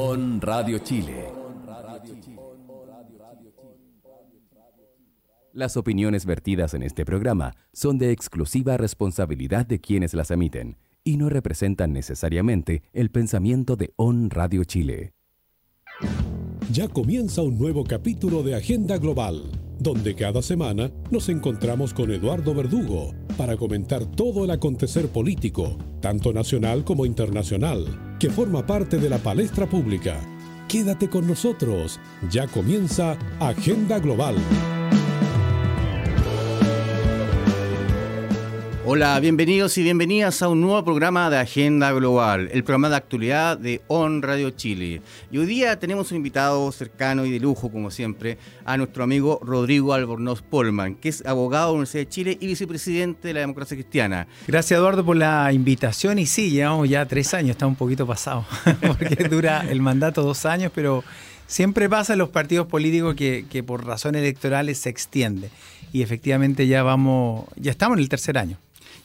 On Radio Chile. Las opiniones vertidas en este programa son de exclusiva responsabilidad de quienes las emiten y no representan necesariamente el pensamiento de On Radio Chile. Ya comienza un nuevo capítulo de Agenda Global, donde cada semana nos encontramos con Eduardo Verdugo para comentar todo el acontecer político, tanto nacional como internacional, que forma parte de la palestra pública. Quédate con nosotros, ya comienza Agenda Global. Hola, bienvenidos y bienvenidas a un nuevo programa de Agenda Global, el programa de actualidad de On Radio Chile. Y hoy día tenemos un invitado cercano y de lujo, como siempre, a nuestro amigo Rodrigo Albornoz Polman, que es abogado de la Universidad de Chile y vicepresidente de la Democracia Cristiana. Gracias, Eduardo, por la invitación. Y sí, llevamos ya tres años, está un poquito pasado, porque dura el mandato dos años, pero siempre pasa en los partidos políticos que, que por razones electorales se extiende. Y efectivamente ya vamos, ya estamos en el tercer año.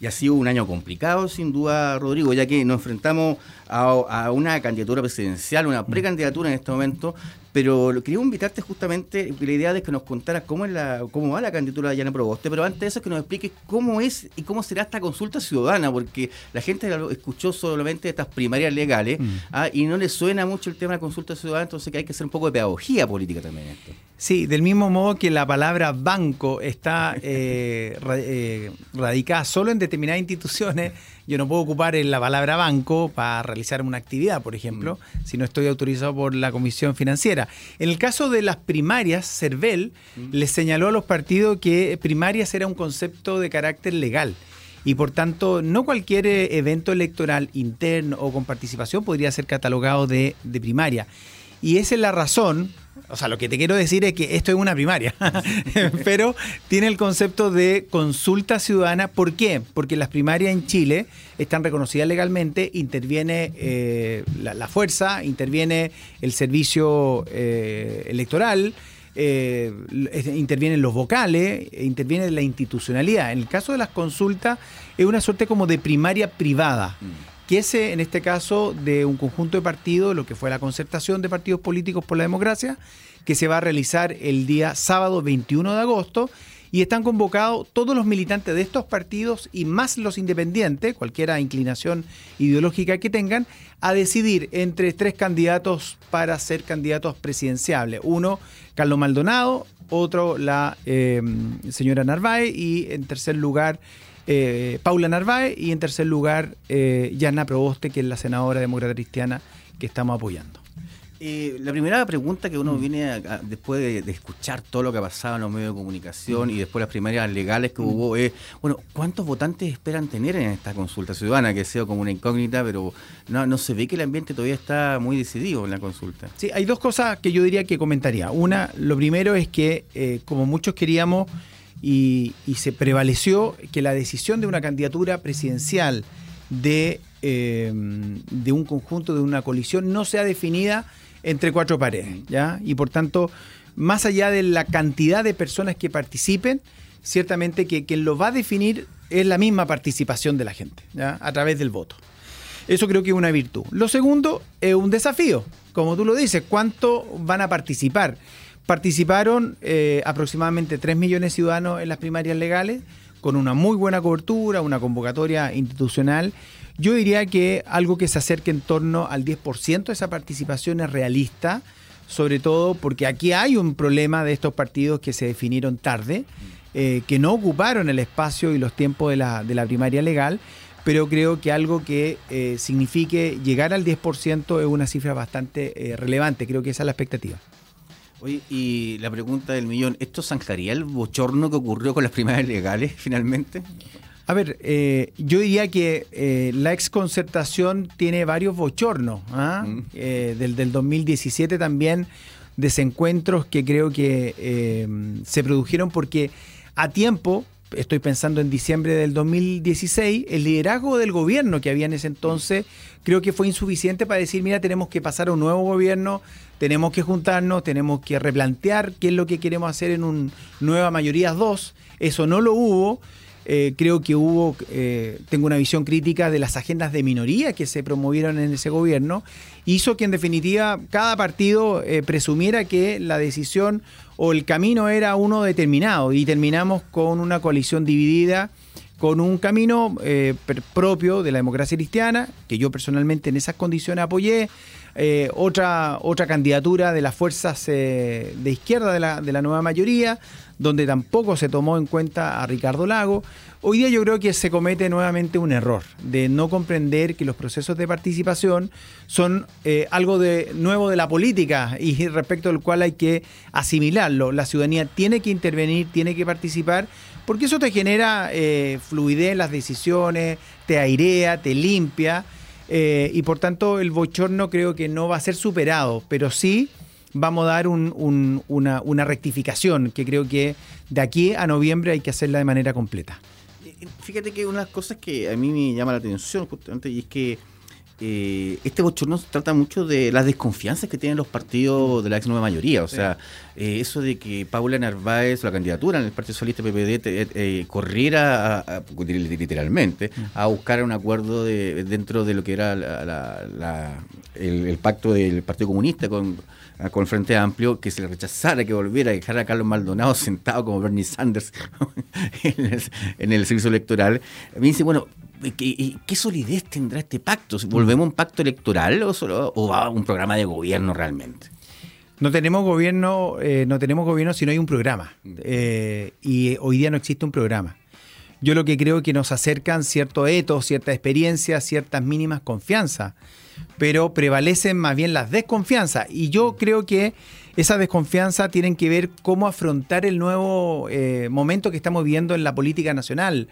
Y ha sido un año complicado, sin duda, Rodrigo, ya que nos enfrentamos a, una candidatura presidencial, una precandidatura en este momento, pero quería invitarte justamente, la idea de que nos contaras cómo, es la, cómo va la candidatura de Yana Proboste, pero antes de eso que nos expliques cómo es y cómo será esta consulta ciudadana, porque la gente escuchó solamente estas primarias legales mm. ¿ah? y no le suena mucho el tema de la consulta ciudadana, entonces que hay que hacer un poco de pedagogía política también en esto. Sí, del mismo modo que la palabra banco está eh, eh, radicada solo en determinadas instituciones, yo no puedo ocupar la palabra banco para realizar una actividad, por ejemplo, mm. si no estoy autorizado por la Comisión Financiera. En el caso de las primarias, CERVEL mm. les señaló a los partidos que primarias era un concepto de carácter legal y por tanto no cualquier eh, evento electoral interno o con participación podría ser catalogado de, de primaria. Y esa es la razón o sea, lo que te quiero decir es que esto es una primaria, pero tiene el concepto de consulta ciudadana. ¿Por qué? Porque las primarias en Chile están reconocidas legalmente, interviene eh, la, fuerza, interviene el servicio eh, electoral, eh, intervienen los vocales, interviene la institucionalidad. En el caso de las consultas es una suerte como de primaria privada. Mm que ese, en este caso, de un conjunto de partidos, lo que fue la concertación de partidos políticos por la democracia, que se va a realizar el día sábado 21 de agosto. Y están convocados todos los militantes de estos partidos y más los independientes, cualquiera inclinación ideológica que tengan, a decidir entre tres candidatos para ser candidatos presidenciales. Uno, Carlos Maldonado, otro, la eh, señora Narváez y en tercer lugar, eh, Paula Narváez y en tercer lugar eh, Yana Proboste, que es la senadora demócrata cristiana que estamos apoyando. Eh, la primera pregunta que uno mm. viene después de, escuchar todo lo que ha pasado en los medios de comunicación y después las primarias legales que mm. hubo es, bueno, ¿cuántos votantes esperan tener en esta consulta ciudadana? Que sido como una incógnita, pero no, no se ve que el ambiente todavía está muy decidido en la consulta. Sí, hay dos cosas que yo diría que comentaría. Una, lo primero es que, eh, como muchos queríamos y, se prevaleció que la decisión de una candidatura presidencial de, em, de un conjunto, de una colisión, no sea definida entre cuatro paredes. ¿ya? Y por tanto, más allá de la cantidad de personas que participen, ciertamente que quien lo va a definir es la misma participación de la gente, ¿ya? a través del voto. Eso creo que es una virtud. Lo segundo es un desafío, como tú lo dices, ¿cuánto van a participar? Participaron eh, aproximadamente 3 millones de ciudadanos en las primarias legales, con una muy buena cobertura, una convocatoria institucional. Yo diría que algo que se acerque en torno al 10% de esa participación es realista, sobre todo porque aquí hay un problema de estos partidos que se definieron tarde, eh, que no ocuparon el espacio y los tiempos de la, de la primaria legal, pero creo que algo que eh, signifique llegar al 10% es una cifra bastante relevante, creo que esa es la expectativa. Oye, y la pregunta del millón, ¿esto zanjaría el bochorno que ocurrió con las primarias legales finalmente? A ver, eh, yo diría que eh, la exconcertación tiene varios bochornos. ¿ah? Mm. Eh, del, del 2017 también, desencuentros que creo que se produjeron porque a tiempo, estoy pensando en diciembre del 2016, el liderazgo del gobierno que había en ese entonces creo que fue insuficiente para decir, mira, tenemos que pasar a un nuevo gobierno, tenemos que juntarnos, tenemos que replantear qué es lo que queremos hacer en un nueva mayoría 2. Eso no lo hubo. eh, creo que hubo, eh, tengo una visión crítica de las agendas de minoría que se promovieron en ese gobierno, hizo que en definitiva cada partido eh, presumiera que la decisión o el camino era uno determinado y terminamos con una coalición dividida con un camino propio de la democracia cristiana, que yo personalmente en esas condiciones apoyé, otra, otra candidatura de las fuerzas de izquierda de la, de la nueva mayoría, donde tampoco se tomó en cuenta a Ricardo Lago. Hoy día yo creo que se comete nuevamente un error de no comprender que los procesos de participación son eh, algo de nuevo de la política y respecto al cual hay que asimilarlo. La ciudadanía tiene que intervenir, tiene que participar, porque eso te genera eh, fluidez en las decisiones, te airea, te limpia. Eh, y por tanto el bochorno creo que no va a ser superado, pero sí vamos a dar una, rectificación que creo que de aquí a noviembre hay que hacerla de manera completa. Eh, fíjate que una de las cosas que a mí me llama la atención justamente y es que eh, este bochorno trata mucho de las desconfianzas que tienen los partidos de la ex nueva mayoría. O sea, eso de que Paula Narváez, la candidatura en el Partido Socialista PPD, corriera literalmente mm. a buscar un acuerdo de, dentro de lo que era el, pacto del Partido Comunista con con el Frente Amplio, que se le rechazara que volviera a dejar a Carlos Maldonado sentado como Bernie Sanders en, el, servicio electoral. Me dice, bueno, ¿Qué, ¿qué, solidez tendrá este pacto? ¿Volvemos a un pacto electoral o, solo, a un programa de gobierno realmente? No tenemos gobierno, eh, no tenemos gobierno si no hay un programa. Eh, y hoy día no existe un programa. Yo lo que creo que nos acercan cierto etos, cierta experiencia, ciertas mínimas confianzas pero prevalecen más bien las desconfianzas. Y yo creo que esa desconfianza tienen que ver cómo afrontar el nuevo eh, momento que estamos viviendo en la política nacional.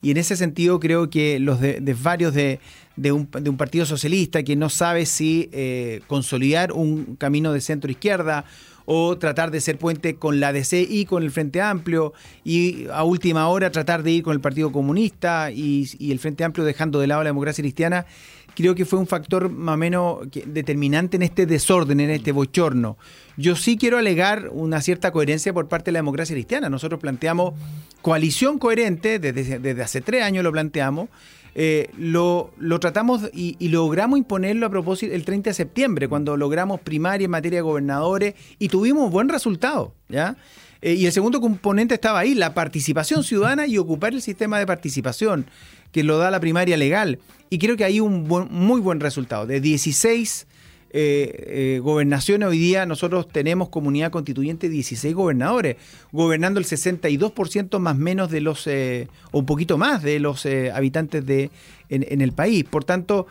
Y en ese sentido creo que los desvarios de, de, un, partido socialista que no sabe si eh, consolidar un camino de centro-izquierda o tratar de ser puente con la DC y con el Frente Amplio y a última hora tratar de ir con el Partido Comunista y, y el Frente Amplio dejando de lado la democracia cristiana creo que fue un factor más o menos determinante en este desorden, en este bochorno. Yo sí quiero alegar una cierta coherencia por parte de la democracia cristiana. Nosotros planteamos coalición coherente, desde, hace tres años lo planteamos, eh, lo, tratamos y, logramos imponerlo a propósito el 30 de septiembre, cuando logramos primaria en materia de gobernadores y tuvimos buen resultado, ¿ya? Eh, y el segundo componente estaba ahí, la participación ciudadana y ocupar el sistema de participación que lo da la primaria legal. Y creo que hay un muy buen resultado. De 16 eh, eh, gobernaciones hoy día nosotros tenemos comunidad constituyente 16 gobernadores, gobernando el 62% más menos de los, eh, o un poquito más de los habitantes de, en, el país. Por tanto,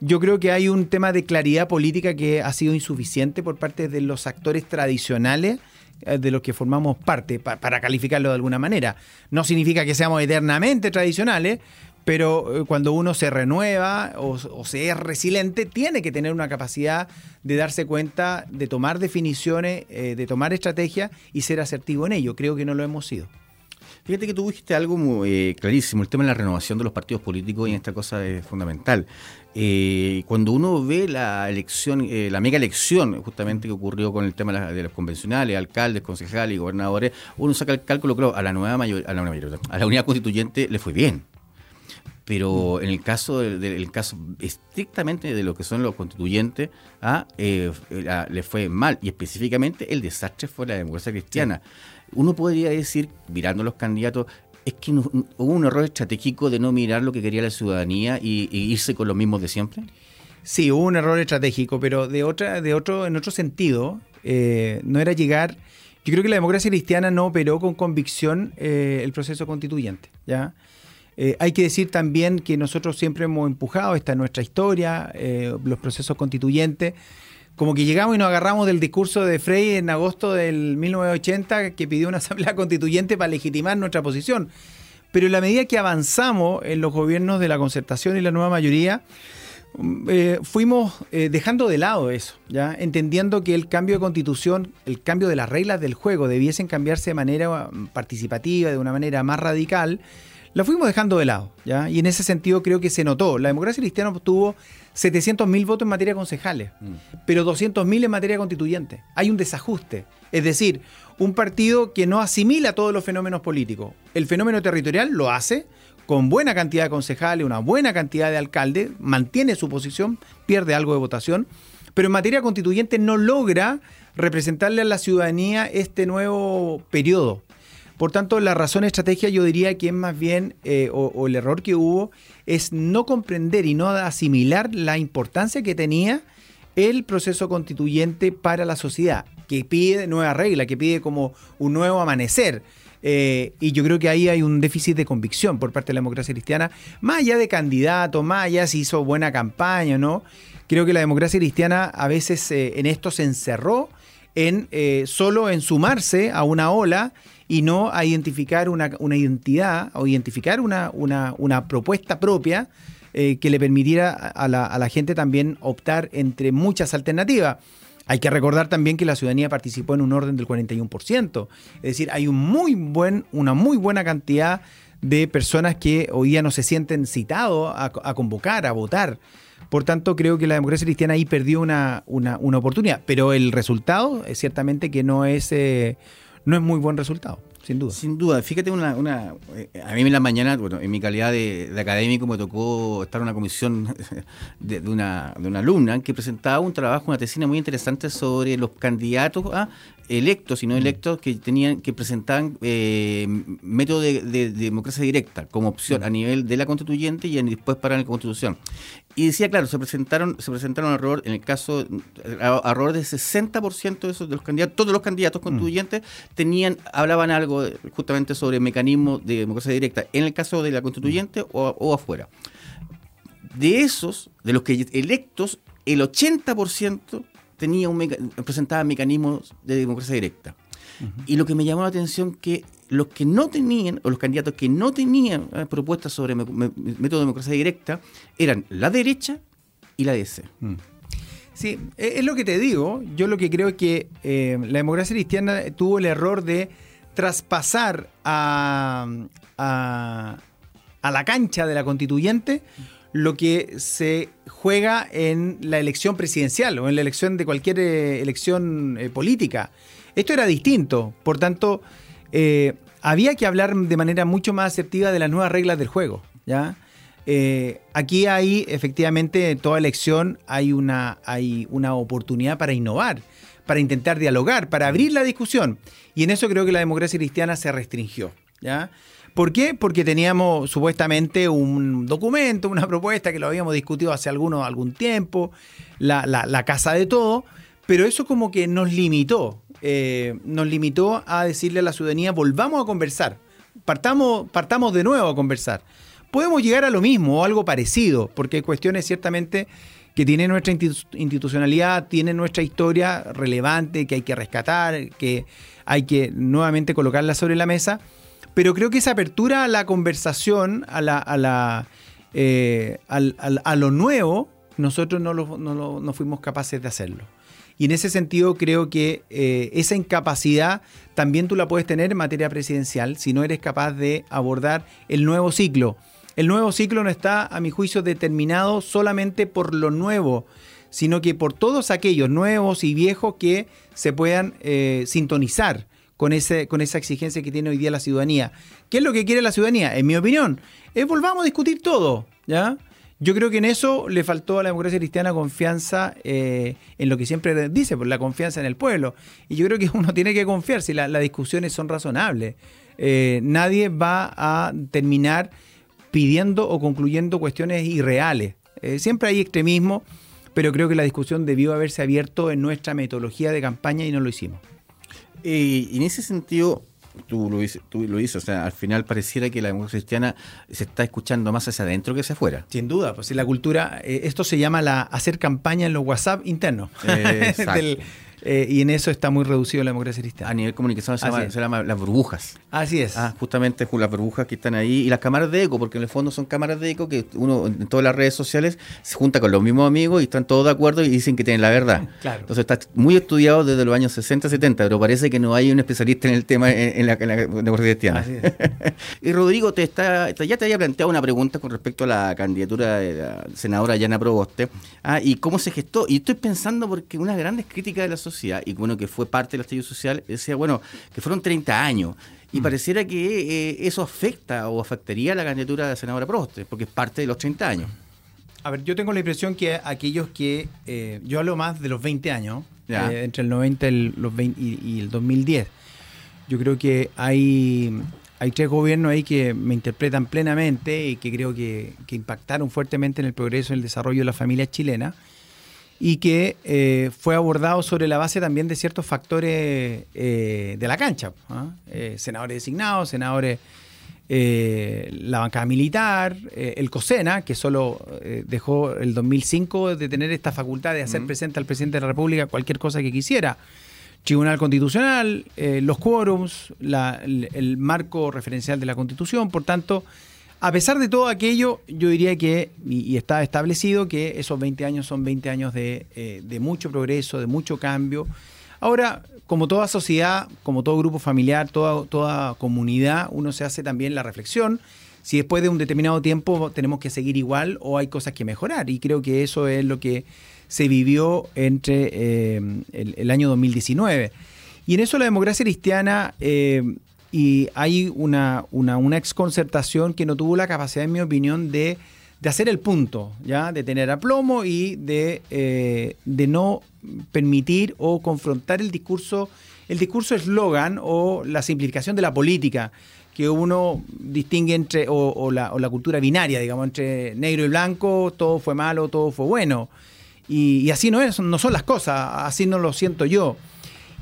yo creo que hay un tema de claridad política que ha sido insuficiente por parte de los actores tradicionales de los que formamos parte, para calificarlo de alguna manera. No significa que seamos eternamente tradicionales, pero eh, cuando uno se renueva o, se es resiliente, tiene que tener una capacidad de darse cuenta, de tomar definiciones, eh, de tomar estrategias y ser asertivo en ello. Creo que no lo hemos sido. Fíjate que tú dijiste algo eh, clarísimo, el tema de la renovación de los partidos políticos y esta cosa es fundamental. cuando uno ve la elección, la mega elección justamente que ocurrió con el tema de, los convencionales, alcaldes, concejales y gobernadores, uno saca el cálculo, creo, a la nueva mayor, a la, nueva a la unidad constituyente le fue bien pero en el caso del, caso estrictamente de lo que son los constituyentes, ah, eh, le fue mal y específicamente el desastre fue la democracia cristiana. Uno podría decir, mirando los candidatos, es que hubo un error estratégico de no mirar lo que quería la ciudadanía y, irse con los mismos de siempre. Sí, hubo un error estratégico, pero de otra, de otro, en otro sentido, eh, no era llegar. Yo creo que la democracia cristiana no operó con convicción eh, el proceso constituyente, ¿ya? Eh, hay que decir también que nosotros siempre hemos empujado, esta nuestra historia, eh, los procesos constituyentes, como que llegamos y nos agarramos del discurso de Frey en agosto del 1980 que pidió una asamblea constituyente para legitimar nuestra posición. Pero en la medida que avanzamos en los gobiernos de la concertación y la nueva mayoría, mm, eh, fuimos dejando de lado eso, ya entendiendo que el cambio de constitución, el cambio de las reglas del juego debiesen cambiarse de manera mm, participativa, de una manera más radical la fuimos dejando de lado, ¿ya? Y en ese sentido creo que se notó. La democracia cristiana obtuvo 700.000 votos en materia de concejales, mm. pero 200.000 en materia constituyente. Hay un desajuste. Es decir, un partido que no asimila todos los fenómenos políticos. El fenómeno territorial lo hace con buena cantidad de concejales, una buena cantidad de alcaldes, mantiene su posición, pierde algo de votación, pero en materia constituyente no logra representarle a la ciudadanía este nuevo periodo. Por tanto, la razón estrategia yo diría que es más bien, eh, o, el error que hubo, es no comprender y no asimilar la importancia que tenía el proceso constituyente para la sociedad, que pide nueva regla, que pide como un nuevo amanecer. Eh, y yo creo que ahí hay un déficit de convicción por parte de la democracia cristiana, más allá de candidatos, más allá si hizo buena campaña no. Creo que la democracia cristiana a veces eh, en esto se encerró en solo en sumarse a una ola y no a identificar una, identidad o identificar una, una, propuesta propia eh, que le permitiera a la, a la gente también optar entre muchas alternativas. Hay que recordar también que la ciudadanía participó en un orden del 41%. Es decir, hay un muy buen, una muy buena cantidad de personas que hoy día no se sienten citados a, convocar, a votar. Por tanto, creo que la democracia cristiana ahí perdió una, una, oportunidad. Pero el resultado es ciertamente que no es, eh, no es muy buen resultado. Sin duda. Sin duda. Fíjate, una, una eh, a mí en la mañana, bueno, en mi calidad de, académico me tocó estar en una comisión de, una, de una alumna que presentaba un trabajo, una tesina muy interesante sobre los candidatos a electos y no mm. electos que tenían que presentaban eh, método de, democracia directa como opción mm. a nivel de la constituyente y después para la constitución. Y decía, claro, se presentaron se presentaron error, en el caso, error del 60% de esos de los candidatos, todos los candidatos mm. constituyentes tenían, hablaban algo justamente sobre mecanismos de democracia directa, en el caso de la constituyente o, o afuera. De esos, de los que electos, el 80% tenía un presentaba mecanismos de democracia directa. Y lo que me llamó la atención que los que no tenían, o los candidatos que no tenían eh, propuestas sobre método de democracia directa, eran la derecha y la DC. Mm. Sí, e, es lo que te digo. Yo lo que creo es que eh, la democracia cristiana tuvo el error de traspasar a, a, a la cancha de la constituyente lo que se juega en la elección presidencial o en la elección de cualquier eh, elección eh, política. Esto era distinto, por tanto, eh, había que hablar de manera mucho más asertiva de las nuevas reglas del juego. ¿ya? aquí hay, efectivamente, en toda elección hay una, hay una oportunidad para innovar, para intentar dialogar, para abrir la discusión. Y en eso creo que la democracia cristiana se restringió. ¿ya? ¿Por qué? Porque teníamos supuestamente un documento, una propuesta que lo habíamos discutido hace alguno, algún tiempo, la, casa de todo, pero eso como que nos limitó, eh, nos limitó a decirle a la ciudadanía, volvamos a conversar, partamos, partamos de nuevo a conversar. Podemos llegar a lo mismo o algo parecido, porque hay cuestiones ciertamente que tienen nuestra institucionalidad, tienen nuestra historia relevante, que hay que rescatar, que hay que nuevamente colocarla sobre la mesa pero creo que esa apertura a la conversación, a, la, a, la, eh, a lo nuevo, nosotros no, lo, no, fuimos capaces de hacerlo. Y en ese sentido creo que eh, esa incapacidad también tú la puedes tener en materia presidencial si no eres capaz de abordar el nuevo ciclo. El nuevo ciclo no está, a mi juicio, determinado solamente por lo nuevo, sino que por todos aquellos nuevos y viejos que se puedan eh, sintonizar con, esa exigencia que tiene hoy día la ciudadanía. ¿Qué es lo que quiere la ciudadanía? En mi opinión, es volvamos a discutir todo, ¿ya? Yo creo que en eso le faltó a la democracia cristiana confianza eh, en lo que siempre dice, por la confianza en el pueblo. Y yo creo que uno tiene que confiar si las discusiones son razonables. Eh, nadie va a terminar pidiendo o concluyendo cuestiones irreales. Eh, siempre hay extremismo, pero creo que la discusión debió haberse abierto en nuestra metodología de campaña y no lo hicimos. Y en ese sentido, tú lo, tú lo dices, o sea, al final pareciera que la democracia cristiana se está escuchando más hacia adentro que hacia afuera. Sin duda, pues la cultura, eh, esto se llama la hacer campaña en los WhatsApp internos. Eh, y en eso está muy reducido la democracia A cristiana. nivel comunicación se llama, es. se llama las burbujas. Así es. Ah, justamente las burbujas que están ahí y las cámaras de eco, porque en el fondo son cámaras de eco que uno en todas las redes sociales se junta con los mismos amigos y están todos de acuerdo y dicen que tienen la verdad. Claro. Entonces está muy estudiado desde los años 60, 70, pero parece que no hay un especialista en el tema en, en la, en la democracia cristiana. Así es. y Rodrigo, te está, te- ya te había planteado una pregunta con respecto a la candidatura de la senadora Yana Proboste ah, y cómo se gestó. Y estoy pensando porque una grandes críticas de la sociedad, y bueno, que fue parte del estallido social, decía, bueno, que fueron 30 años. Y Mm. pareciera que eh, eso afecta o afectaría la candidatura de la senadora Proboste, porque es parte de los 30 años. A ver, yo tengo la impresión que aquellos que. eh, yo hablo más de los 20 años, eh, entre el 90 y el, los 20 y, y el 2010. Yo creo que hay, hay tres gobiernos ahí que me interpretan plenamente y que creo que, que impactaron fuertemente en el progreso y el desarrollo de la familia chilena y que eh, fue abordado sobre la base también de ciertos factores eh, de la cancha. ¿ah? Eh, senadores designados, senadores la bancada militar, el COSENA, que solo dejó el 2005 de tener esta facultad de hacer presente al presidente de la República cualquier cosa que quisiera. Tribunal Constitucional, los quórums, la- el, el marco referencial de la Constitución. Por tanto, a pesar de todo aquello, yo diría que, y, está establecido, que esos 20 años son 20 años de, eh, de mucho progreso, de mucho cambio. Ahora, como toda sociedad, como todo grupo familiar, toda, comunidad, uno se hace también la reflexión si después de un determinado tiempo tenemos que seguir igual o hay cosas que mejorar. Y creo que eso es lo que se vivió entre eh, el, el año 2019. Y en eso la democracia cristiana, eh, y hay una, una, una exconcertación que no tuvo la capacidad, en mi opinión, de, de hacer el punto, ¿ya? de tener aplomo y de, eh, de no permitir o confrontar el discurso, el discurso eslogan o la simplificación de la política que uno distingue entre, o, la, o la cultura binaria, digamos, entre negro y blanco, todo fue malo, todo fue bueno. Y, y así no es, no son las cosas, así no lo siento yo.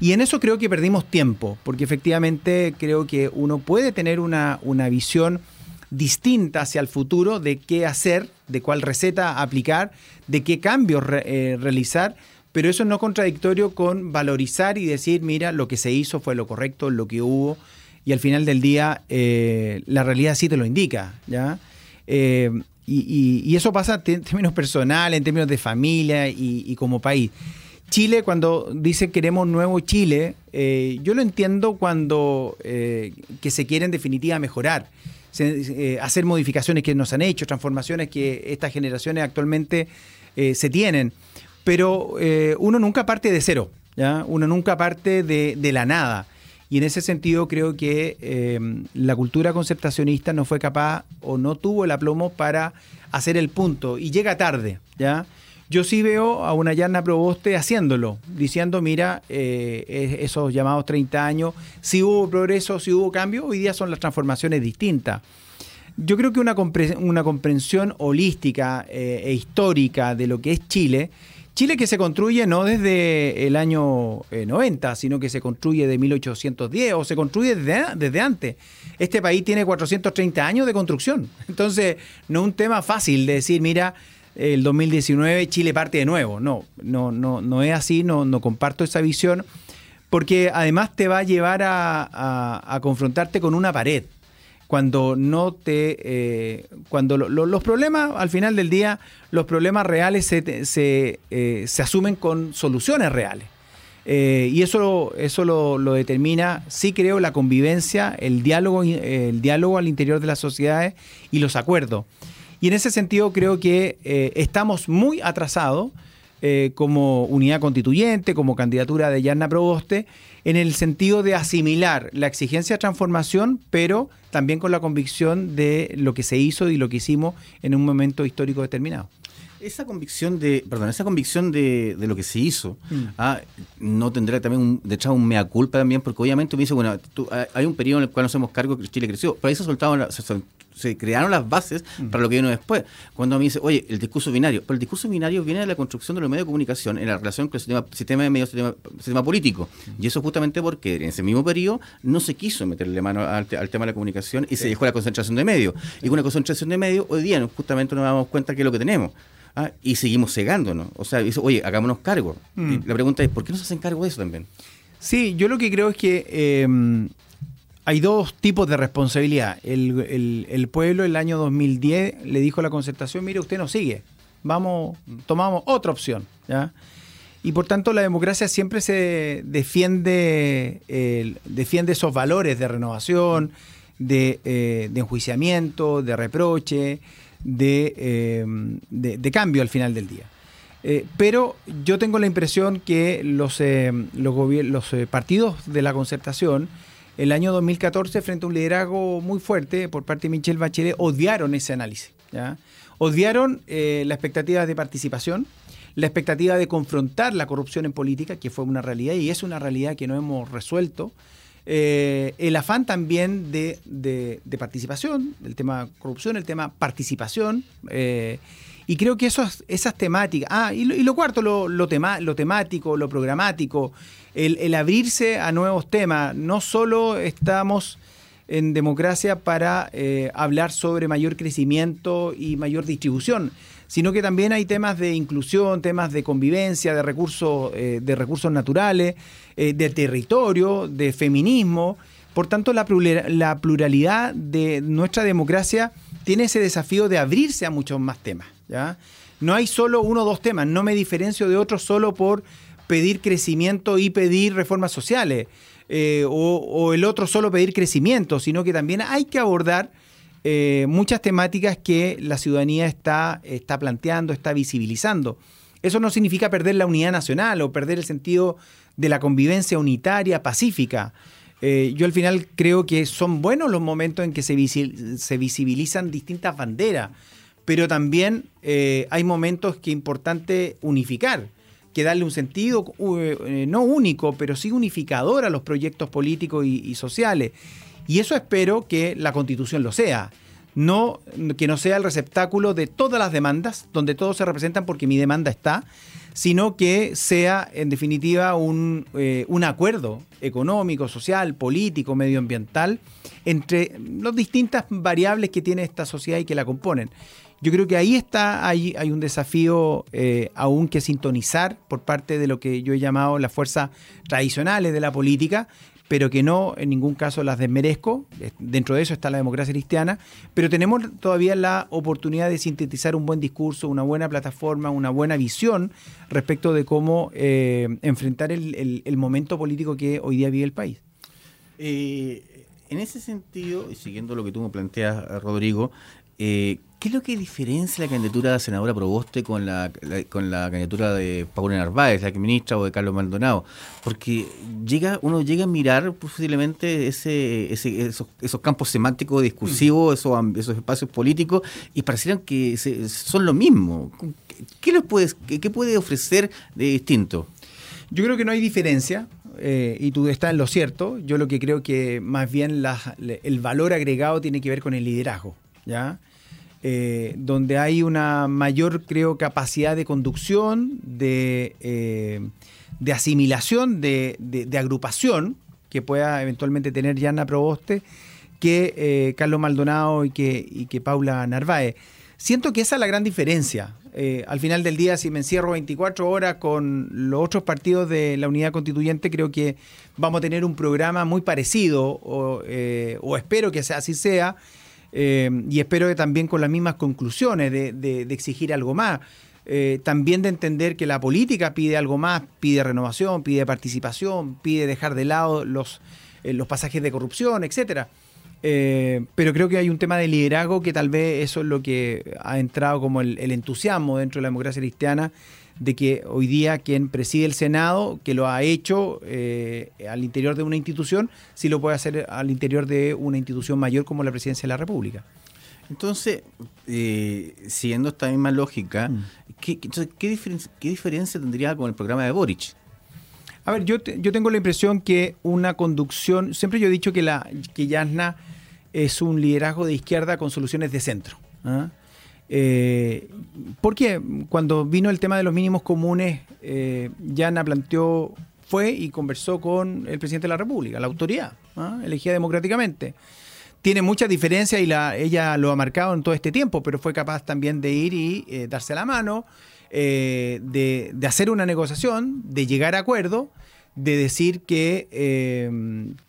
Y en eso creo que perdimos tiempo, porque efectivamente creo que uno puede tener una, una visión distinta hacia el futuro de qué hacer, de cuál receta aplicar, de qué cambios eh, realizar, pero eso no es contradictorio con valorizar y decir, mira, lo que se hizo fue lo correcto, lo que hubo, y al final del día eh, la realidad sí te lo indica, ¿ya? Eh, y, y- y eso pasa en términos personales, en términos de familia y como país. Chile, cuando dice queremos nuevo Chile, eh, yo lo entiendo cuando eh, que se quiere en definitiva mejorar, se- eh, hacer modificaciones que nos han hecho, transformaciones que estas generaciones actualmente eh, se tienen. Pero eh, uno nunca parte de cero, ¿ya? uno nunca parte de, de la nada. Y en ese sentido creo que eh, la cultura concertacionista no fue capaz o no tuvo el aplomo para hacer el punto y llega tarde, ¿ya? Yo sí veo a una Yarna Proboste haciéndolo, diciendo, mira, eh, es- esos llamados 30 años, si hubo progreso, si hubo cambio, hoy día son las transformaciones distintas. Yo creo que una, compre- una comprensión holística eh, e histórica de lo que es Chile, Chile que se construye no desde el año eh, 90, sino que se construye de 1810 o se construye desde antes. Este país tiene 430 años de construcción. Entonces, no es un tema fácil de decir, mira, el 2019 Chile parte de nuevo. No, no, no, no es así, no, no comparto esa visión, porque además te va a llevar a, confrontarte con una pared. Cuando no te eh, cuando lo- lo- los problemas al final del día los problemas reales se, eh, se asumen con soluciones reales. Eh, y eso eso lo, lo determina sí creo la convivencia el diálogo el diálogo al interior de las sociedades y los acuerdos y en ese sentido creo que eh, estamos muy atrasados eh, como unidad constituyente, como candidatura de Yarna Proboste, en el sentido de asimilar la exigencia de transformación, pero también con la convicción de lo que se hizo y lo que hicimos en un momento histórico determinado. Esa convicción de, perdón, esa convicción de, de lo que se hizo, Mm. ah, no tendrá también un, de hecho un mea culpa también, porque obviamente me dice, bueno, tú- hay- un periodo en el cual nos hacemos cargo que Chile creció, pero ahí se soltaron, la- se, crearon las bases Mm. para lo que vino después. Cuando me dice, oye, el discurso binario, pero el discurso binario viene de la construcción de los medios de comunicación en la relación con el sistema, sistema de medios, sistema, sistema político. Mm. Y eso justamente porque en ese mismo periodo no se quiso meterle mano al, te- al tema de la comunicación y se dejó la concentración de medios. Y con una concentración de medios, hoy día justamente nos damos cuenta que es lo que tenemos. Ah, y seguimos cegándonos. O sea, dice, oye, hagámonos cargo. Mm. Y la pregunta es, ¿por qué no se hacerse cargo de eso también. Sí, yo lo que creo es que eh, hay dos tipos de responsabilidad. El, el, pueblo el año 2010 le dijo a la concertación, mire, usted no sigue, vamos, tomamos otra opción. ¿ya? Y por tanto la democracia siempre se defiende, defiende esos valores de renovación, de, eh, enjuiciamiento, de reproche, eh, de, cambio al final del día. Eh, pero yo tengo la impresión que los, los, los partidos de la concertación, el año 2014, frente a un liderazgo muy fuerte por parte de Michelle Bachelet, odiaron ese análisis. ¿ya? Odiaron la expectativa de participación, la expectativa de confrontar la corrupción en política, que fue una realidad y es una realidad que no hemos resuelto. Eh, el afán también de, participación, el tema corrupción, el tema participación. Eh, y creo que esas temáticas. Ah, y lo, cuarto, lo, temático, lo programático, el, abrirse a nuevos temas. No solo estamos en democracia para eh, hablar sobre mayor crecimiento y mayor distribución, sino que también hay temas de inclusión, temas de convivencia, de recursos, de recursos naturales, eh, de territorio, de feminismo. Por tanto, la, pluralidad de nuestra democracia tiene ese desafío de abrirse a muchos más temas. ¿ya? No hay solo uno o dos temas, no me diferencio de otros solo por pedir crecimiento y pedir reformas sociales, eh, o, el otro solo pedir crecimiento, sino que también hay que abordar eh, muchas temáticas que la ciudadanía está, está planteando, está visibilizando. Eso no significa perder la unidad nacional o perder el sentido de la convivencia unitaria, pacífica. Eh, yo al final creo que son buenos los momentos en que se, visibilizan distintas banderas, pero también eh, hay momentos que es importante unificar, que darle un sentido no único, pero sí unificador a los proyectos políticos y sociales. Y eso espero que la constitución lo sea. No, que no sea el receptáculo de todas las demandas, donde todos se representan porque mi demanda está, sino que sea, en definitiva, un, eh, un acuerdo económico, social, político, medioambiental, entre las distintas variables que tiene esta sociedad y que la componen. Yo creo que ahí está, hay, hay un desafío eh, aún que sintonizar por parte de lo que yo he llamado las fuerzas tradicionales de la política, pero que no en ningún caso las desmerezco. Dentro de eso está la democracia cristiana, pero tenemos todavía la oportunidad de sintetizar un buen discurso, una buena plataforma, una buena visión respecto de cómo eh, enfrentar el, momento político que hoy día vive el país. Eh, en ese sentido, y siguiendo lo que tú me planteas, Rodrigo, eh, ¿Qué es lo que diferencia la candidatura de senadora Proboste con la, con la candidatura de Paula Narváez, la que ministra, o de Carlos Maldonado? Porque llega uno llega a mirar posiblemente ese, esos, campos semánticos discursivos, esos, esos espacios políticos, y parecieran que son lo mismo. ¿Qué, les puede, qué, puede ofrecer de distinto? Yo creo que no hay diferencia. Eh, y tú estás en lo cierto. Yo lo que creo que más bien el valor agregado tiene que ver con el liderazgo. ¿ya? Eh, donde hay una mayor, creo, capacidad de conducción, de, eh, de asimilación, de, de, agrupación que pueda eventualmente tener Yana Proboste que eh, Carlos Maldonado y que, y que Paula Narváez. Siento que esa es la gran diferencia. al final del día, si me encierro 24 horas con los otros partidos de la unidad constituyente, creo que vamos a tener un programa muy parecido, o, o espero que así sea, eh, y espero que también con las mismas conclusiones de, exigir algo más. Eh, también de entender que la política pide algo más, pide renovación, pide participación, pide dejar de lado los, eh, los pasajes de corrupción, etcétera. pero creo que hay un tema de liderazgo que tal vez eso es lo que ha entrado como el entusiasmo dentro de la democracia cristiana de que hoy día quien preside el Senado, que lo ha hecho eh, al interior de una institución, sí lo puede hacer al interior de una institución mayor como la Presidencia de la República. Entonces, eh, siguiendo esta misma lógica, mm. ¿qué, diferencia, tendría con el programa de Boric? A ver, yo, yo tengo la impresión que una conducción, siempre yo he dicho que, la, que Yasna es un liderazgo de izquierda con soluciones de centro. ¿ah? Eh, porque cuando vino el tema de los mínimos comunes, eh, Yana planteó, fue y conversó con el presidente de la República, la autoridad, ¿ah? elegida democráticamente. Tiene muchas diferencias y la, ella lo ha marcado en todo este tiempo, pero fue capaz también de ir y eh, darse la mano. eh, de, hacer una negociación, de llegar a acuerdo, de decir que, eh,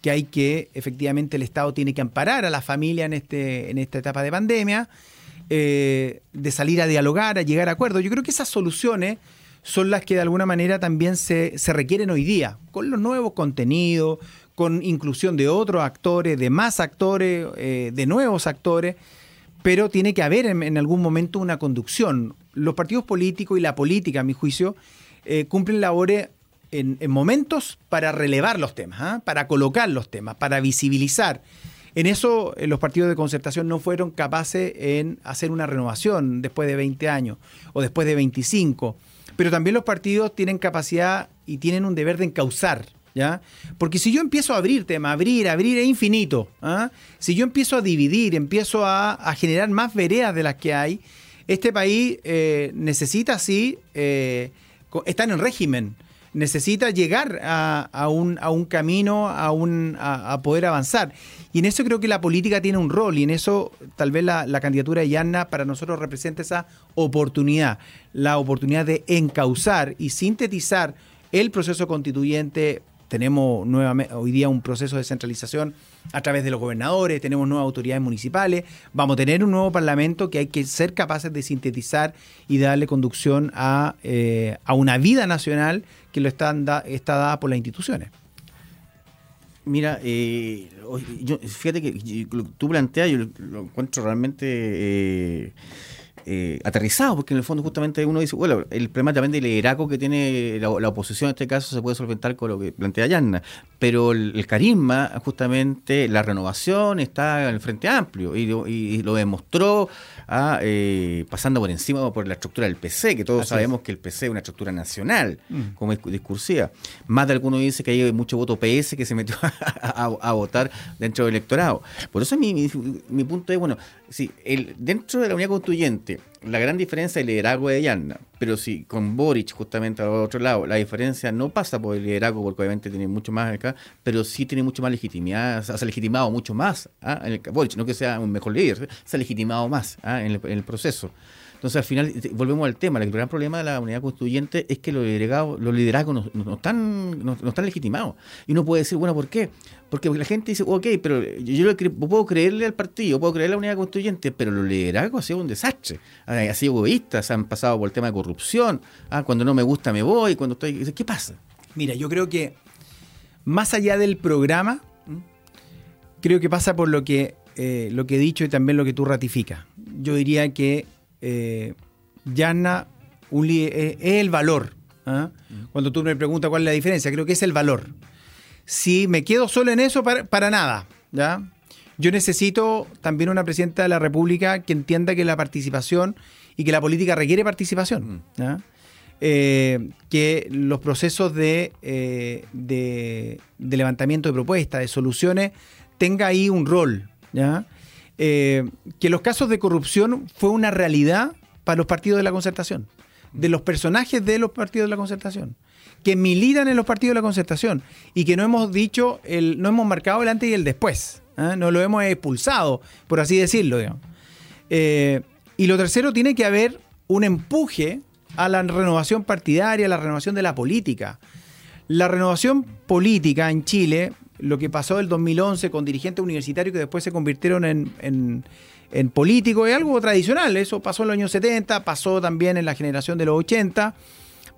que hay que, efectivamente, el Estado tiene que amparar a la familia en, este, en esta etapa de pandemia, de salir a dialogar, a llegar a acuerdo. Yo creo que esas soluciones son las que de alguna manera también se, se requieren hoy día, con los nuevos contenidos, con inclusión de otros actores, de más actores, eh, de nuevos actores, pero tiene que haber en, algún momento una conducción. Los partidos políticos y la política, a mi juicio, eh, cumplen labores en, momentos para relevar los temas, ¿ah? para colocar los temas, para visibilizar. En eso eh, los partidos de concertación no fueron capaces en hacer una renovación después de 20 años o después de 25 pero también los partidos tienen capacidad y tienen un deber de encauzar. ¿Ya? Porque si yo empiezo a abrir tema, abrir, abrir es infinito. ¿ah? Si yo empiezo a dividir, empiezo a, generar más veredas de las que hay, este país eh, necesita, sí, eh, está en régimen, necesita llegar a, un, camino, a, un, a, poder avanzar. Y en eso creo que la política tiene un rol y en eso tal vez la, candidatura de Yanna para nosotros representa esa oportunidad, la oportunidad de encauzar y sintetizar el proceso constituyente. Tenemos nuevamente, hoy día un proceso de centralización a través de los gobernadores, tenemos nuevas autoridades municipales, vamos a tener un nuevo parlamento que hay que ser capaces de sintetizar y darle conducción a, eh, a una vida nacional que lo está, está dada por las instituciones. Mira, eh, fíjate que tú planteas, yo lo, encuentro realmente eh, eh, aterrizado, porque en el fondo justamente uno dice, bueno, el problema también del liderazgo que tiene la, oposición en este caso se puede solventar con lo que plantea Yanna, pero el, carisma, justamente la renovación está en el Frente Amplio y, lo demostró ah, eh, pasando por encima por la estructura del PC, que todos sabemos que el PC es una estructura nacional, mm. como discursiva. Más de alguno dice que hay mucho voto PS que se metió a, votar dentro del electorado. Por eso mi, mi punto es, bueno, si el, dentro de la unidad constituyente, la gran diferencia es el liderazgo de Yanna, pero si con Boric justamente al otro lado, la diferencia no pasa por el liderazgo, porque obviamente tiene mucho más acá, pero sí tiene mucho más legitimidad, o sea, se ha legitimado mucho más ¿ah? en el, Boric, no que sea un mejor líder, se ha legitimado más ¿ah? en, el, proceso. Entonces, al final, volvemos al tema. El gran problema de la unidad constituyente es que los liderazgos, los liderazgos no, están, no, están legitimados. Y uno puede decir, bueno, ¿por qué? Porque la gente dice, ok, pero yo, puedo creerle al partido, puedo creerle a la unidad constituyente, pero los liderazgos han sido un desastre. Han sido egoístas, han pasado por el tema de corrupción. Ah, cuando no me gusta me voy, cuando estoy... ¿Qué pasa? Mira, yo creo que más allá del programa, creo que pasa por lo que, eh, lo que he dicho y también lo que tú ratificas. Yo diría que eh, Yana eh, es el valor. ¿ah? Cuando tú me preguntas cuál es la diferencia, creo que es el valor. Si me quedo solo en eso, para, nada. ¿ya? Yo necesito también una presidenta de la República que entienda que la participación y que la política requiere participación. Eh, que los procesos de, eh, de, levantamiento de propuestas, de soluciones, tenga ahí un rol. ¿ya? Eh, que los casos de corrupción fue una realidad para los partidos de la concertación, de los personajes de los partidos de la concertación, que militan en los partidos de la concertación y que no hemos dicho, el, no hemos marcado el antes y el después, ¿eh? no lo hemos expulsado, por así decirlo. Eh, y lo tercero, tiene que haber un empuje a la renovación partidaria, a la renovación de la política. La renovación política en Chile lo que pasó el 2011 con dirigentes universitarios que después se convirtieron en, en, políticos es algo tradicional. Eso pasó en los años 70, pasó también en la generación de los 80,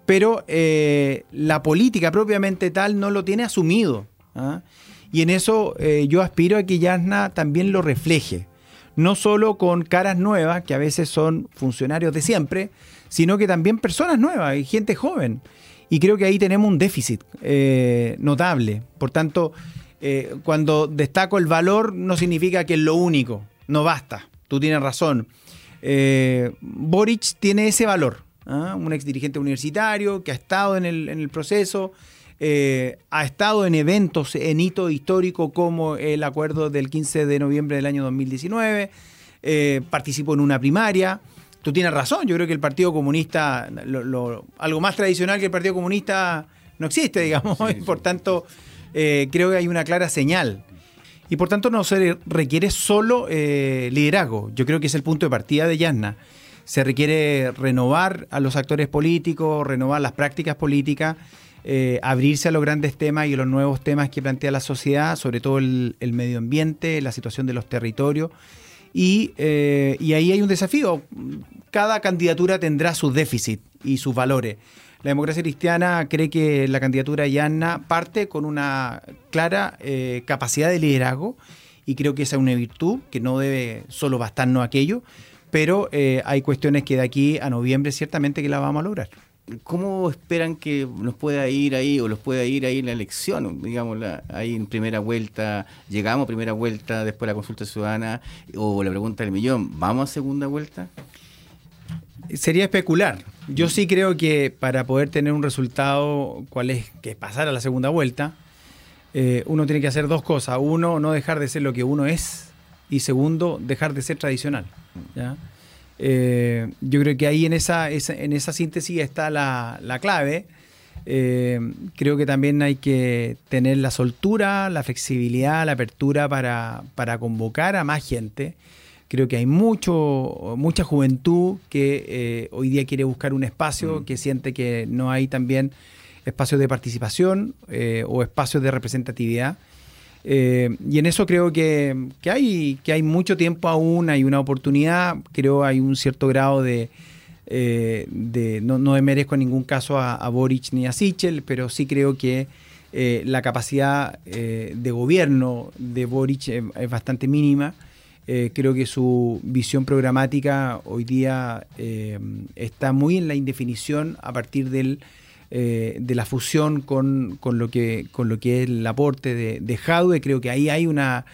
pero eh, la política propiamente tal no lo tiene asumido. ¿ah? Y en eso eh, yo aspiro a que Yasna también lo refleje. No solo con caras nuevas, que a veces son funcionarios de siempre, sino que también personas nuevas y gente joven. Y creo que ahí tenemos un déficit eh, notable. Por tanto, cuando destaco el valor no significa que es lo único, no basta. Tú tienes razón. Boric tiene ese valor. ¿Ah? Un ex dirigente universitario que ha estado en el, proceso, ha estado en eventos en hito histórico como el acuerdo del 15 de noviembre del año 2019, participó en una primaria tú tienes razón, yo creo que el Partido Comunista, algo más tradicional que el Partido Comunista no existe, digamos, y por tanto eh, creo que hay una clara señal. Y por tanto no se requiere solo eh, liderazgo, yo creo que es el punto de partida de Yasna, se requiere renovar a los actores políticos, renovar las prácticas políticas, eh, abrirse a los grandes temas y a los nuevos temas que plantea la sociedad, sobre todo el, medio ambiente, la situación de los territorios. Y, eh, ahí hay un desafío. Cada candidatura tendrá sus déficits y sus valores. La democracia cristiana cree que la candidatura Yanna parte con una clara eh, capacidad de liderazgo y creo que esa es una virtud que no debe solo bastarnos aquello, pero eh, hay cuestiones que de aquí a noviembre ciertamente que la vamos a lograr. ¿Cómo esperan que nos pueda ir ahí o los pueda ir ahí la elección? Digamos, ahí en primera vuelta, llegamos a primera vuelta después de la consulta ciudadana o la pregunta del millón, ¿vamos a segunda vuelta? Sería especular. Yo sí creo que para poder tener un resultado, cuál es que pasar a la segunda vuelta, eh, uno tiene que hacer dos cosas. Uno, no dejar de ser lo que uno es. Y segundo, dejar de ser tradicional. Eh, yo creo que ahí en esa, en esa síntesis está la, clave. Eh, creo que también hay que tener la soltura, la flexibilidad, la apertura para, para convocar a más gente Creo que hay mucho, mucha juventud que eh, hoy día quiere buscar un espacio, mm. que siente que no hay también espacios de participación eh, o espacios de representatividad. Eh, y en eso creo que, hay, mucho tiempo aún, hay una oportunidad, creo hay un cierto grado de, no, no merezco en ningún caso a, Boric ni a Sichel, pero sí creo que la capacidad de gobierno de Boric es bastante mínima. Eh, creo que su visión programática hoy día eh, está muy en la indefinición a partir del, eh, de la fusión con, lo que, con lo que es el aporte de, de Jadwe. Creo que ahí hay una...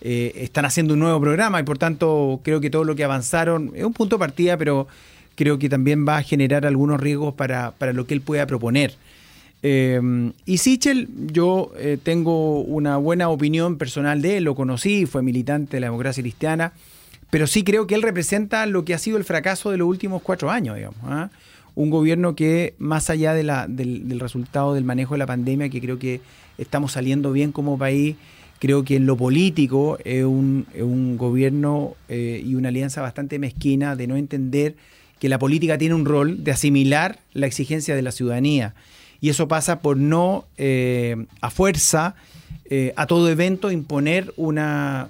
están haciendo un nuevo programa y por tanto creo que todo lo que avanzaron es un punto de partida, pero creo que también va a generar algunos riesgos para, para lo que él pueda proponer. Eh, y Sichel, yo eh, tengo una buena opinión personal de él, lo conocí, fue militante de la democracia cristiana, pero sí creo que él representa lo que ha sido el fracaso de los últimos cuatro años, digamos. Un gobierno que, más allá de la, del, resultado del manejo de la pandemia, que creo que estamos saliendo bien como país, creo que en lo político es un, gobierno eh, y una alianza bastante mezquina de no entender que la política tiene un rol de asimilar la exigencia de la ciudadanía y eso pasa por no eh, a fuerza eh, a todo evento imponer una,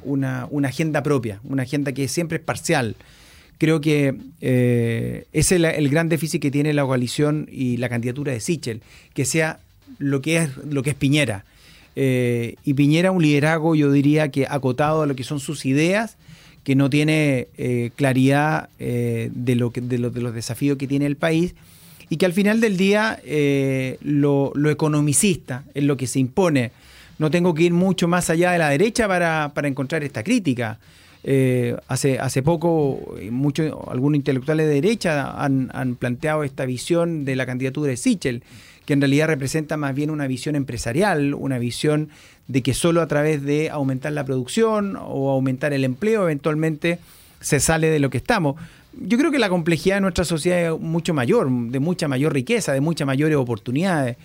agenda propia, una agenda que siempre es parcial. Creo que eh, es el, gran déficit que tiene la coalición y la candidatura de Sichel, que sea lo que es, lo que es Piñera. y Piñera un liderazgo, yo diría que acotado a lo que son sus ideas, que no tiene claridad de, lo que, de, de los desafíos que tiene el país y que al final del día eh, lo, economicista es lo que se impone. No tengo que ir mucho más allá de la derecha para, encontrar esta crítica. Eh, hace, hace poco eh, muchos, algunos intelectuales de derecha han, planteado esta visión de la candidatura de Sichel, que en realidad representa más bien una visión empresarial, una visión de que solo a través de aumentar la producción o aumentar el empleo eventualmente se sale de lo que estamos yo creo que la complejidad de nuestra sociedad es mucho mayor, de mucha mayor riqueza, de muchas mayores oportunidades.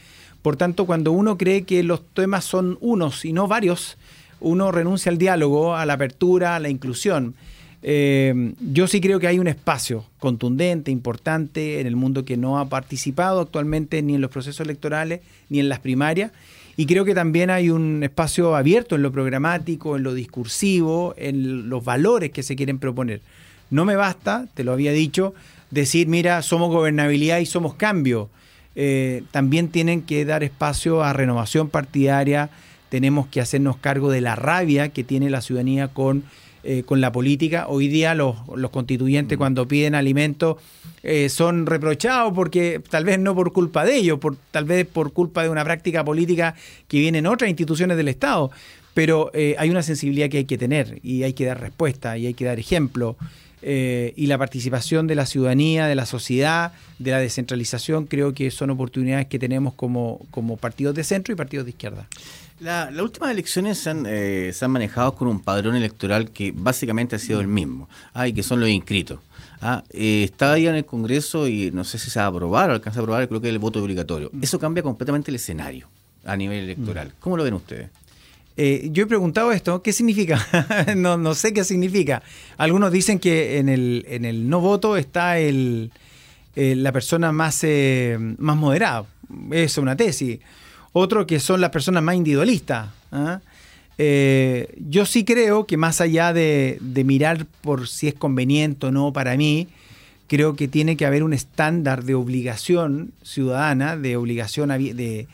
Por tanto, cuando uno cree que los temas son unos y no varios, uno renuncia al diálogo, a la apertura, a la inclusión. Eh, yo sí creo que hay un espacio contundente, importante en el mundo que no ha participado actualmente ni en los procesos electorales ni en las primarias. Y creo que también hay un espacio abierto en lo programático, en lo discursivo, en los valores que se quieren proponer. No me basta, te lo había dicho, decir, mira, somos gobernabilidad y somos cambio. Eh, también tienen que dar espacio a renovación partidaria, tenemos que hacernos cargo de la rabia que tiene la ciudadanía con, eh, con la política. Hoy día los, constituyentes mm. cuando piden alimentos eh, son reprochados porque tal vez no por culpa de ellos, por, tal vez por culpa de una práctica política que viene en otras instituciones del Estado. Pero hay una sensibilidad que hay que tener y hay que dar respuesta y hay que dar ejemplo. Eh, y la participación de la ciudadanía, de la sociedad, de la descentralización, creo que son oportunidades que tenemos como, como partidos de centro y partidos de izquierda. Las últimas elecciones se han, eh, se han manejado con un padrón electoral que básicamente ha sido el mismo, ah, y que son los inscritos. Ah, eh, está ya en el Congreso y no sé si se va a aprobar o alcanza a aprobar, creo que es el voto obligatorio. Mm. Eso cambia completamente el escenario a nivel electoral. Mm. ¿Cómo lo ven ustedes? Eh, yo he preguntado esto, ¿qué significa? no, no sé qué significa. Algunos dicen que en el, en el no voto está el, eh, la persona más, eh, más moderada. Es una tesis. Otro que son las personas más individualistas. ¿ah? yo sí creo que más allá de, mirar por si es conveniente o no para mí, creo que tiene que haber un estándar de obligación ciudadana, de obligación de,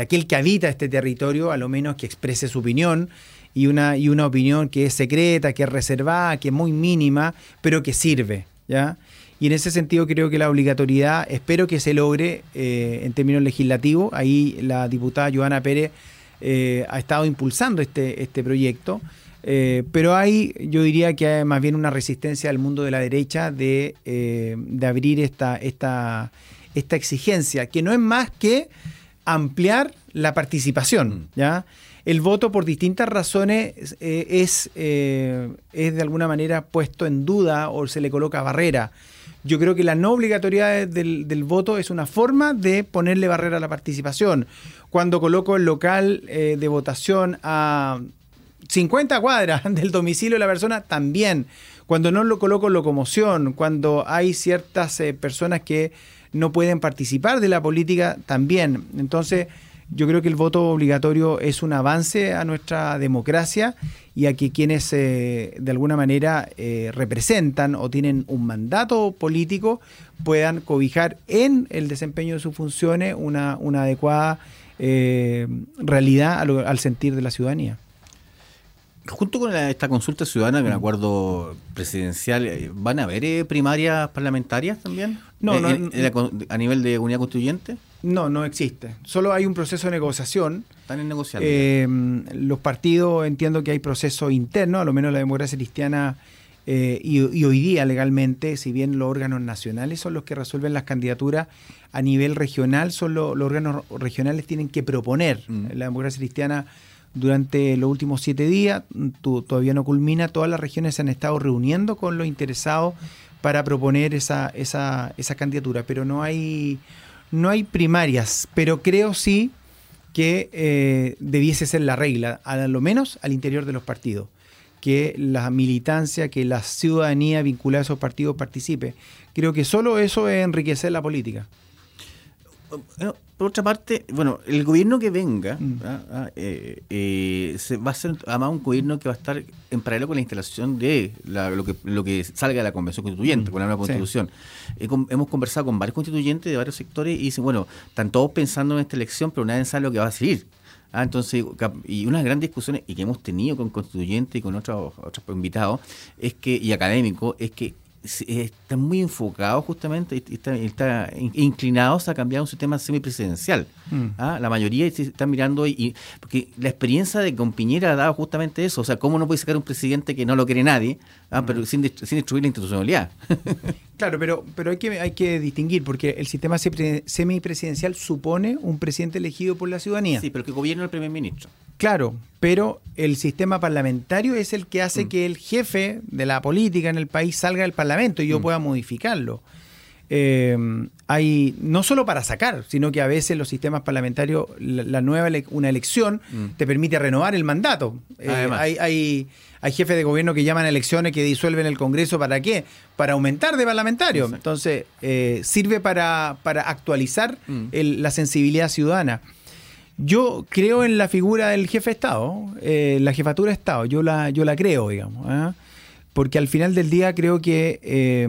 aquel que habita este territorio, a lo menos que exprese su opinión, y una, y una opinión que es secreta, que es reservada, que es muy mínima, pero que sirve. Y en ese sentido creo que la obligatoriedad, espero que se logre eh, en términos legislativos. Ahí la diputada Joana Pérez eh, ha estado impulsando este, este proyecto. Eh, pero hay, yo diría que hay más bien una resistencia del mundo de la derecha de, de abrir esta, esta, esta exigencia, que no es más que ampliar la participación. Mm. ¿ya? El voto por distintas razones eh, es, eh, es de alguna manera puesto en duda o se le coloca barrera. Yo creo que la no obligatoriedad del, voto es una forma de ponerle barrera a la participación. Cuando coloco el local eh, de votación a 50 cuadras del domicilio de la persona, también. Cuando no lo coloco locomoción, cuando hay ciertas personas que no pueden participar de la política también. Entonces, yo creo que el voto obligatorio es un avance a nuestra democracia y a que quienes eh, de alguna manera eh, representan o tienen un mandato político puedan cobijar en el desempeño de sus funciones una, una adecuada eh, realidad al sentir de la ciudadanía. Junto con esta consulta ciudadana, con el acuerdo presidencial, eh, ¿van a haber eh, primarias parlamentarias también? No, no, a nivel de unidad constituyente. No, no existe. Solo hay un proceso de negociación. Están en negociación. Eh, los partidos entiendo que hay proceso interno, a lo menos la democracia cristiana y, hoy día legalmente, si bien los órganos nacionales son los que resuelven las candidaturas, a nivel regional son los órganos regionales tienen que proponer. Mm. La democracia cristiana durante los últimos siete días, todavía no culmina, todas las regiones se han estado reuniendo con los interesados para proponer esa, esa, esa candidatura, pero no hay, no hay primarias, pero creo sí que eh, debiese ser la regla, a lo menos al interior de los partidos, que la militancia, que la ciudadanía vinculada a esos partidos participe. Creo que solo eso es enriquecer la política por otra parte, bueno, el gobierno que venga mm. ¿ah? Ah, eh, eh, se va a ser además un gobierno que va a estar en paralelo con la instalación de lo, que, lo que salga de la Convención Constituyente, mm. con la nueva Constitución. hemos conversado con varios constituyentes de varios sectores y dicen, bueno, están todos pensando en esta elección, pero nadie sabe lo que va a seguir. Ah, entonces, y una gran discusiones y que hemos tenido con constituyentes y con otros, otros invitados es que, y académicos, es que están muy enfocados justamente, están está inclinados a cambiar un sistema semipresidencial. Mm. ¿ah? La mayoría están mirando, y, porque la experiencia de con Piñera ha dado justamente eso, o sea, ¿cómo no puede sacar un presidente que no lo quiere nadie, ¿ah? pero sin, sin destruir la institucionalidad? claro, pero, pero hay, que, hay que distinguir, porque el sistema semipresidencial supone un presidente elegido por la ciudadanía. Sí, pero que gobierna el primer ministro. Claro, pero el sistema parlamentario es el que hace mm. que el jefe de la política en el país salga del parlamento y yo mm. pueda modificarlo. Eh, hay no solo para sacar, sino que a veces los sistemas parlamentarios, la, nueva una elección mm. te permite renovar el mandato. Eh, hay, hay, hay, jefes de gobierno que llaman a elecciones que disuelven el Congreso para qué? Para aumentar de parlamentario. Entonces, eh, sirve para, para actualizar la sensibilidad ciudadana. Yo creo en la figura del jefe de Estado, eh, la jefatura de Estado, yo la, yo la creo, digamos, ¿eh? porque al final del día creo que... Eh,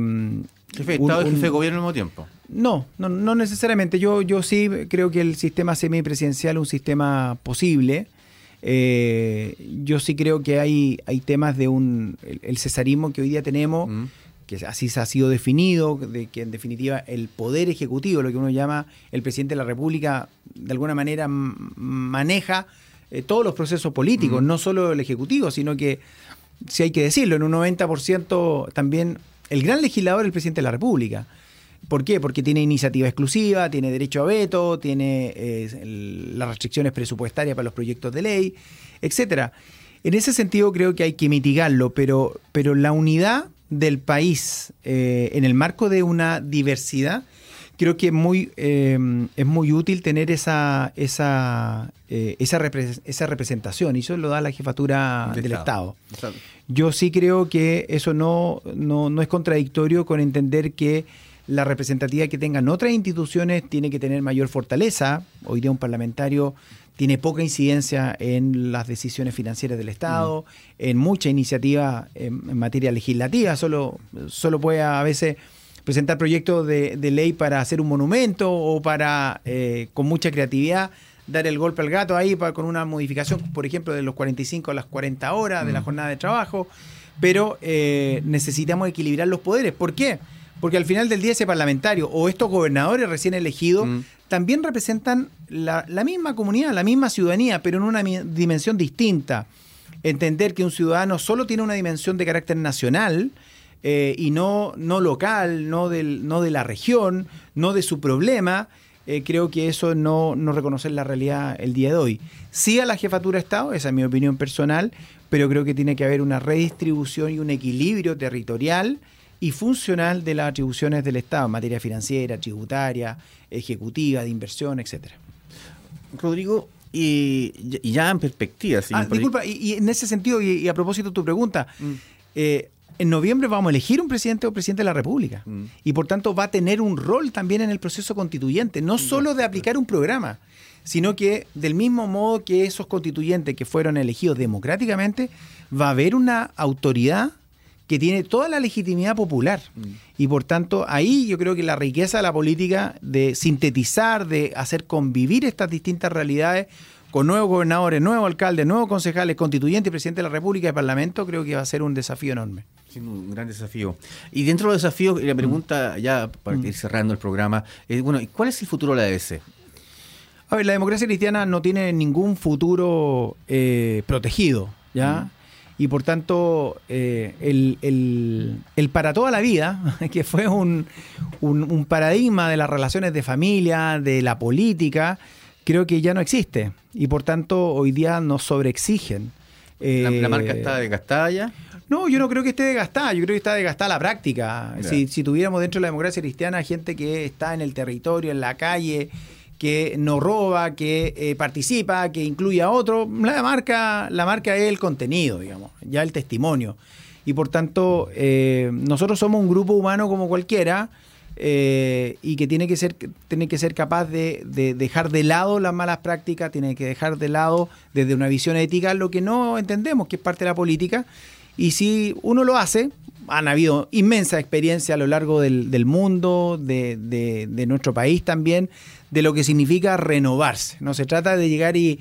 ¿Jefe de Estado y jefe de gobierno al mismo tiempo? No, no, no necesariamente. Yo, yo sí creo que el sistema semipresidencial es un sistema posible. Yo sí creo que hay, hay temas de un el, cesarismo que hoy día tenemos. Mm que así se ha sido definido, de que en definitiva el poder ejecutivo, lo que uno llama el presidente de la República, de alguna manera maneja eh, todos los procesos políticos, no solo el ejecutivo, sino que, si hay que decirlo, en un 90% también el gran legislador es el presidente de la República. ¿Por qué? Porque tiene iniciativa exclusiva, tiene derecho a veto, tiene eh, las restricciones presupuestarias para los proyectos de ley, etcétera. En ese sentido creo que hay que mitigarlo, pero, pero la unidad del país eh, en el marco de una diversidad creo que es muy, eh, es muy útil tener esa, esa, eh, esa, esa, representación y eso lo da la jefatura del Estado. Yo sí creo que eso no, no, no es contradictorio con entender que la representatividad que tengan otras instituciones tiene que tener mayor fortaleza. Hoy día un parlamentario tiene poca incidencia en las decisiones financieras del Estado, mm. en mucha iniciativa en, materia legislativa, solo, solo puede a veces presentar proyectos de, ley para hacer un monumento o para, eh, con mucha creatividad, dar el golpe al gato ahí para, con una modificación, por ejemplo, de los 45 a las 40 horas de la mm. jornada de trabajo, pero eh, necesitamos equilibrar los poderes. ¿Por qué? Porque al final del día ese parlamentario o estos gobernadores recién elegidos mm. también representan la, misma comunidad, la misma ciudadanía, pero en una dimensión distinta. Entender que un ciudadano solo tiene una dimensión de carácter nacional eh, y no, no local, no, del, no de la región, no de su problema, eh, creo que eso no, no reconocer la realidad el día de hoy. Sí a la jefatura de Estado, esa es mi opinión personal, pero creo que tiene que haber una redistribución y un equilibrio territorial y funcional de las atribuciones del Estado en materia financiera, tributaria, ejecutiva, de inversión, etcétera. Rodrigo, y, ya en perspectiva. Ah, disculpa, y, en ese sentido, y, a propósito de tu pregunta, mm. eh, en noviembre vamos a elegir un presidente o presidente de la República. Mm. Y por tanto va a tener un rol también en el proceso constituyente, no solo de aplicar un programa, sino que del mismo modo que esos constituyentes que fueron elegidos democráticamente, va a haber una autoridad que tiene toda la legitimidad popular. Mm. Y por tanto, ahí yo creo que la riqueza de la política de sintetizar, de hacer convivir estas distintas realidades con nuevos gobernadores, nuevos alcaldes, nuevos concejales, constituyentes, presidente de la República y Parlamento, creo que va a ser un desafío enorme. Sí, un gran desafío. Y dentro de los desafíos, la pregunta, mm. ya para ir mm. cerrando el programa, es, bueno, ¿cuál es el futuro de la EBC? A ver, la democracia cristiana no tiene ningún futuro eh, protegido, ¿ya? Y por tanto eh, el, para toda la vida, que fue un, paradigma de las relaciones de familia, de la política, creo que ya no existe y por tanto hoy día nos sobreexigen. ¿La, marca eh, está desgastada ya? No, yo no creo que esté desgastada, yo creo que está desgastada la práctica. Si, si tuviéramos dentro de la democracia cristiana gente que está en el territorio, en la calle, que no roba, que eh, participa, que incluye a otro. La marca, la marca es el contenido, digamos, ya el testimonio. Y por tanto, eh, nosotros somos un grupo humano como cualquiera eh, y que tiene que ser, tiene que ser capaz de, dejar de lado las malas prácticas, tiene que dejar de lado desde una visión ética lo que no entendemos, que es parte de la política. Y si uno lo hace, han habido inmensa experiencia a lo largo del, mundo, de, de, nuestro país también, de lo que significa renovarse. No se trata de llegar y,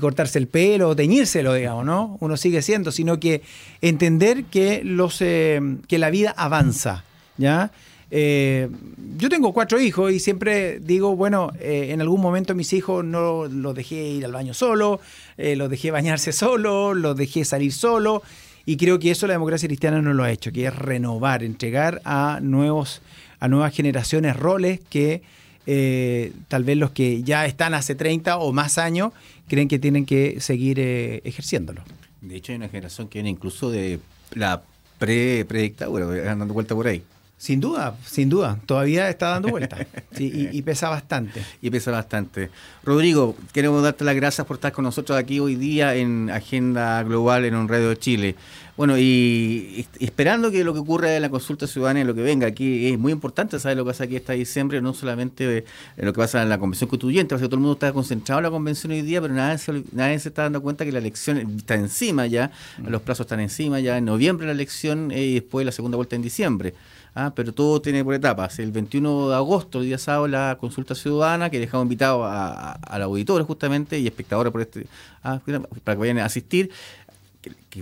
cortarse el pelo o teñírselo, digamos, ¿no? Uno sigue siendo, sino que entender que, los, eh, que la vida avanza, ¿ya? Eh, yo tengo cuatro hijos y siempre digo, bueno, eh, en algún momento mis hijos no los dejé ir al baño solo, los dejé bañarse solo, los dejé salir solo y creo que eso la democracia cristiana no lo ha hecho, que es renovar, entregar a nuevos a nuevas generaciones roles que eh, tal vez los que ya están hace 30 o más años creen que tienen que seguir eh, ejerciéndolo. De hecho, hay una generación que viene incluso de la pre-dictadura, dando vuelta por ahí. Sin duda, sin duda. Todavía está dando vuelta. y, pesa bastante. Y pesa bastante. Rodrigo, queremos darte las gracias por estar con nosotros aquí hoy día en Agenda Global en Un Radio de Chile. Bueno, y, esperando que lo que ocurra en la consulta ciudadana y lo que venga aquí, es muy importante saber lo que pasa aquí esta diciembre, no solamente lo que pasa en la convención constituyente, porque todo el mundo está concentrado en la convención hoy día, pero nadie se, nadie se está dando cuenta que la elección está encima ya, mm. los plazos están encima ya, en noviembre la elección y después la segunda vuelta en diciembre. ¿ah? pero todo tiene por etapas. El 21 de agosto, el día sábado, la consulta ciudadana, que dejamos invitado a, a, los auditores justamente y espectadores por este, ¿ah? para que vayan a asistir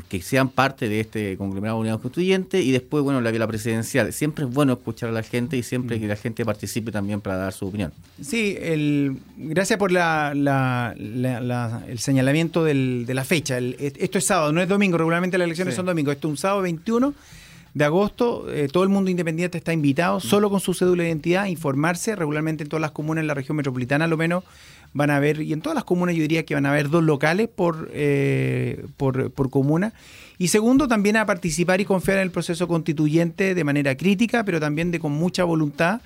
que, sean parte de este conglomerado de unidad constituyente y después, bueno, la, la presidencial. Siempre es bueno escuchar a la gente y siempre que la gente participe también para dar su opinión. Sí, el, gracias por la, el señalamiento del, de la fecha. esto es sábado, no es domingo, regularmente las elecciones son domingo. Esto es un sábado 21 de agosto. Eh, todo el mundo independiente está invitado, solo con su cédula de identidad, a informarse regularmente en todas las comunas en la región metropolitana, a lo menos van a haber, y en todas las comunas yo diría que van a haber dos locales por, eh, por, por, comuna. Y segundo, también a participar y confiar en el proceso constituyente de manera crítica, pero también de con mucha voluntad.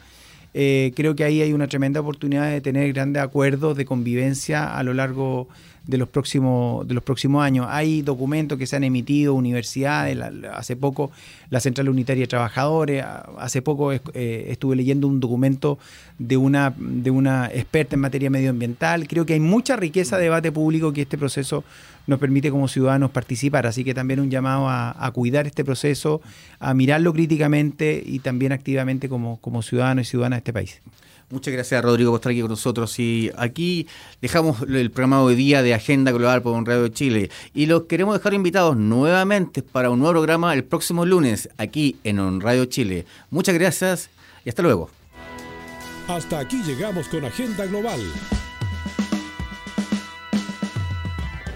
Eh, creo que ahí hay una tremenda oportunidad de tener grandes acuerdos de convivencia a lo largo de los próximos de los próximos años. Hay documentos que se han emitido, universidades, hace poco la Central Unitaria de Trabajadores, hace poco eh, estuve leyendo un documento de una de una experta en materia medioambiental. Creo que hay mucha riqueza de debate público que este proceso nos permite como ciudadanos participar, así que también un llamado a, cuidar este proceso, a mirarlo críticamente y también activamente como, como ciudadanos y ciudadanas de este país. Muchas gracias, Rodrigo, por estar aquí con nosotros. Y aquí dejamos el programa hoy día de Agenda Global por un Radio de Chile. Y los queremos dejar invitados nuevamente para un nuevo programa el próximo lunes, aquí en On Radio Chile. Muchas gracias y hasta luego. Hasta aquí llegamos con Agenda Global.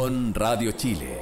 On Radio Chile